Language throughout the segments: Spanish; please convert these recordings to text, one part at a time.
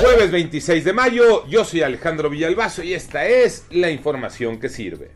Jueves 26 de mayo, yo soy Alejandro Villalbazo y esta es la información que sirve.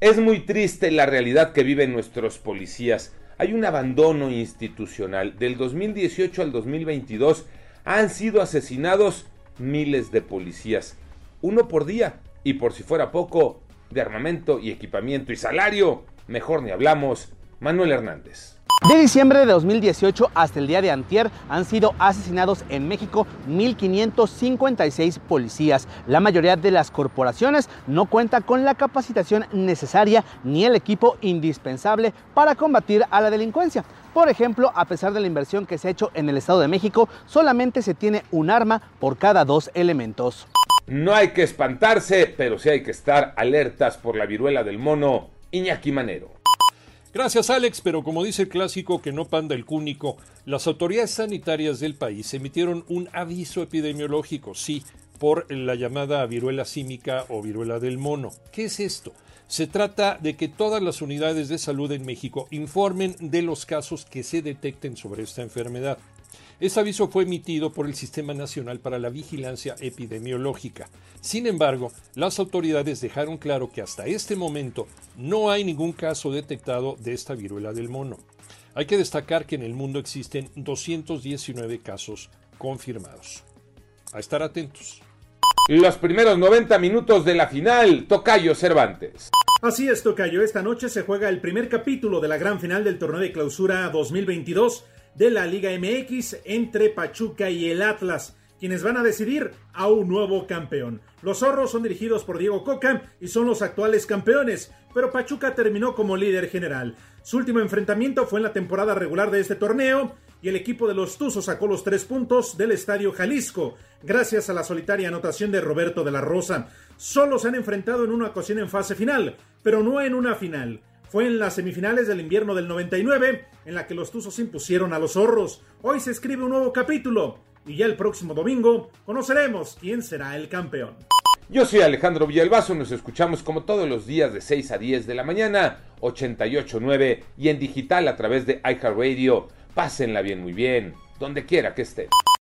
Es muy triste la realidad que viven nuestros policías. Hay un abandono institucional. Del 2018 al 2022 han sido asesinados miles de policías. Uno por día. Y por si fuera poco, de armamento y equipamiento y salario. Mejor ni hablamos. Manuel Hernández. De diciembre de 2018 hasta el día de antier han sido asesinados en México 1.556 policías. La mayoría de las corporaciones no cuenta con la capacitación necesaria ni el equipo indispensable para combatir a la delincuencia. Por ejemplo, a pesar de la inversión que se ha hecho en el Estado de México, solamente se tiene un arma por cada dos elementos. No hay que espantarse, pero sí hay que estar alertas por la viruela del mono Iñaki Manero. Gracias Alex, pero como dice el clásico que no panda el cúnico, las autoridades sanitarias del país emitieron un aviso epidemiológico, sí, por la llamada viruela símica o viruela del mono. ¿Qué es esto? Se trata de que todas las unidades de salud en México informen de los casos que se detecten sobre esta enfermedad. Este aviso fue emitido por el Sistema Nacional para la Vigilancia Epidemiológica. Sin embargo, las autoridades dejaron claro que hasta este momento no hay ningún caso detectado de esta viruela del mono. Hay que destacar que en el mundo existen 219 casos confirmados. A estar atentos. Los primeros 90 minutos de la final, Tocayo Cervantes. Así es, Tocayo. Esta noche se juega el primer capítulo de la gran final del torneo de clausura 2022 de la Liga MX entre Pachuca y el Atlas, quienes van a decidir a un nuevo campeón. Los zorros son dirigidos por Diego Coca y son los actuales campeones, pero Pachuca terminó como líder general. Su último enfrentamiento fue en la temporada regular de este torneo y el equipo de los Tuzos sacó los tres puntos del Estadio Jalisco, gracias a la solitaria anotación de Roberto de la Rosa. Solo se han enfrentado en una ocasión en fase final, pero no en una final fue en las semifinales del invierno del 99, en la que los Tuzos impusieron a los zorros. Hoy se escribe un nuevo capítulo y ya el próximo domingo conoceremos quién será el campeón. Yo soy Alejandro Villalbazo, nos escuchamos como todos los días de 6 a 10 de la mañana, 88.9 y en digital a través de iHeartRadio. Pásenla bien, muy bien, donde quiera que estén.